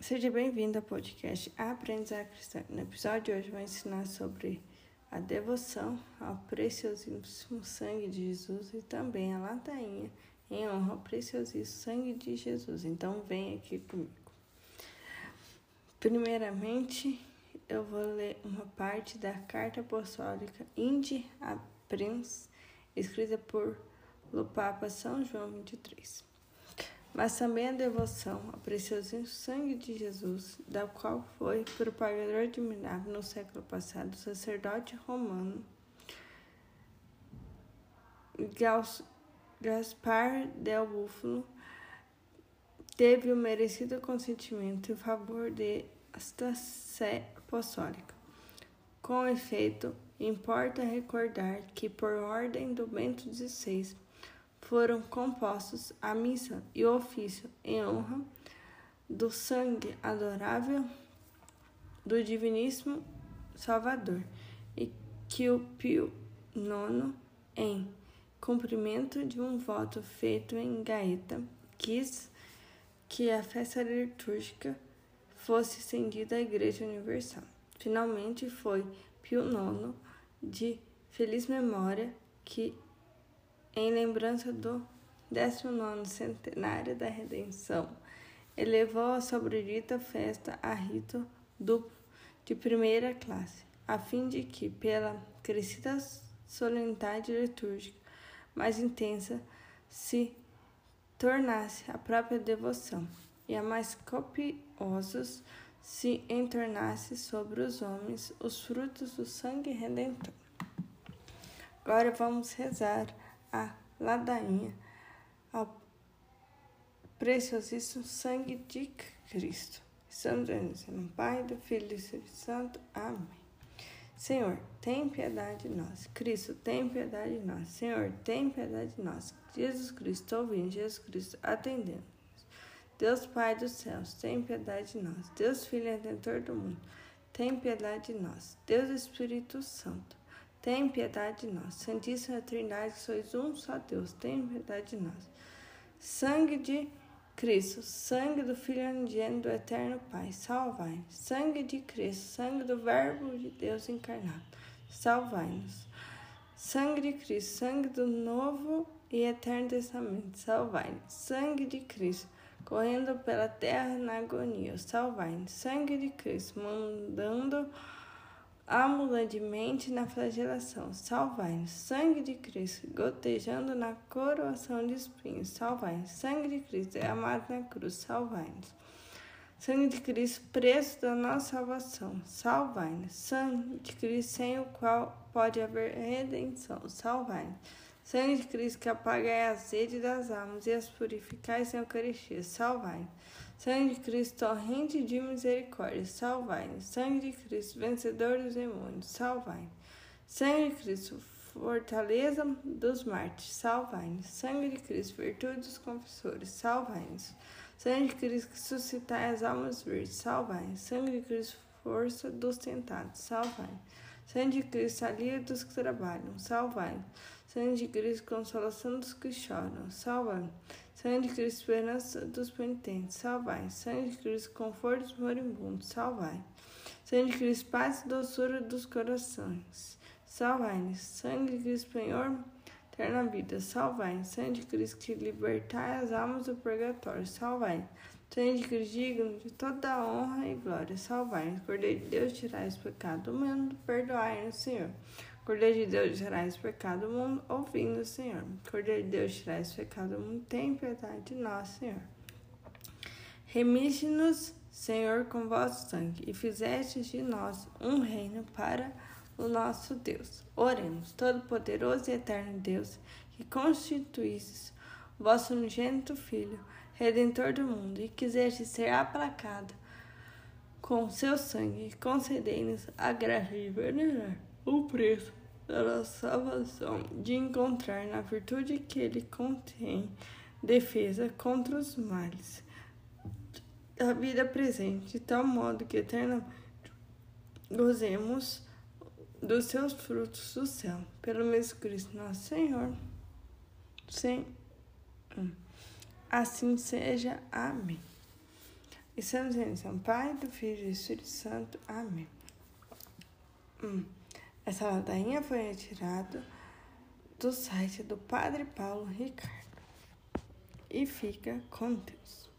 Seja bem-vindo ao podcast Aprendizagem Cristã. No episódio de hoje, vou ensinar sobre a devoção ao preciosíssimo sangue de Jesus e também a ladainha em honra ao preciosíssimo sangue de Jesus. Então, vem aqui comigo. Primeiramente, eu vou ler uma parte da carta apostólica Indi a escrita por o Papa São João 23 mas também a devoção ao precioso sangue de Jesus, da qual foi propagador admirável no século passado o sacerdote romano Gaspar del Búfalo, teve o merecido consentimento em favor desta sé apostólica. Com efeito, importa recordar que, por ordem do Bento XVI, foram compostos a missa e o ofício em honra do sangue adorável do Diviníssimo Salvador, e que o Pio IX, em cumprimento de um voto feito em Gaeta, quis que a festa litúrgica fosse estendida à Igreja Universal. Finalmente foi Pio IX, de feliz memória, que em lembrança do 19 centenário da Redenção, elevou a sobredita festa a rito duplo de primeira classe, a fim de que, pela crescida solenidade litúrgica mais intensa, se tornasse a própria devoção, e a mais copiosos se entornasse sobre os homens os frutos do sangue redentor. Agora vamos rezar a ladainha ao preciosíssimo sangue de Cristo. Estamos no Pai, do Filho e do Espírito Santo. Amém. Senhor, tem piedade de nós. Cristo, tem piedade de nós. Senhor, tem piedade de nós. Jesus Cristo, ouvindo, Jesus Cristo, atendendo. Deus Pai dos céus, tem piedade de nós. Deus Filho Redentor do mundo, tem piedade de nós. Deus Espírito Santo, tem piedade de nós. Santíssima Trindade, sois um só Deus, tem piedade de nós. Sangue de Cristo, sangue do Filho unigênito do Eterno Pai, salvai-nos. Sangue de Cristo, sangue do Verbo de Deus encarnado, salvai-nos. Sangue de Cristo, sangue do Novo e Eterno Testamento, salvai-nos. Sangue de Cristo, correndo pela terra na agonia, salvai-nos. Sangue de Cristo, mandando amulantemente na flagelação, salvai-nos. Sangue de Cristo, gotejando na coroação de espinhos, salvai-nos. Sangue de Cristo, amado na cruz, salvai-nos. Sangue de Cristo, preço da nossa salvação, salvai-nos. Sangue de Cristo, sem o qual pode haver redenção, salvai-nos. Sangue de Cristo, que apagai a sede das almas e as purificais em Eucaristia, salvai-nos. Sangue de Cristo, torrente de misericórdia, salvai-nos. Sangue de Cristo, vencedor dos demônios, salvai-nos. Sangue de Cristo, fortaleza dos mártires, salvai-nos. Sangue de Cristo, virtude dos confessores, salvai-nos. Sangue de Cristo, que suscitai as almas verdes, salvai-nos. Sangue de Cristo, força dos tentados, salvai-nos. Sangue de Cristo, alívio dos que trabalham, salvai-nos. Sangue de Cristo, consolação dos que choram, salvai-nos. Sangue de Cristo, esperança dos penitentes, salvai. Sangue de Cristo, conforto dos moribundos, salvai. Sangue de Cristo, paz e doçura dos corações, salvai-nos. Sangue de Cristo, Senhor, eterna vida, salvai. Sangue de Cristo, que libertai as almas do purgatório, salvai. Sangue de Cristo, digno de toda a honra e glória, salvai. Cordeiro de Deus, tirai o pecado do mundo, perdoai-nos, Senhor. Cordeiro de Deus, tirais o pecado do mundo, ouvindo, Senhor. Cordeiro de Deus, tirais o pecado do mundo, tem piedade de nós, Senhor. Remite-nos, Senhor, com vosso sangue, e fizestes de nós um reino para o nosso Deus. Oremos, Todo-Poderoso e Eterno Deus, que constituístes vosso unigênito Filho, Redentor do mundo, e quiseste ser aplacado com seu sangue, concedei-nos a graça de venerar o preço da salvação, de encontrar na virtude que ele contém defesa contra os males da vida presente, de tal modo que eternamente gozemos dos seus frutos do céu, pelo mesmo Cristo nosso Senhor. Sim. Assim seja. Amém. Estamos em São Pai, do Filho e do Espírito Santo. Amém. Hum. Essa ladainha foi retirada do site do Padre Paulo Ricardo. E fica com Deus.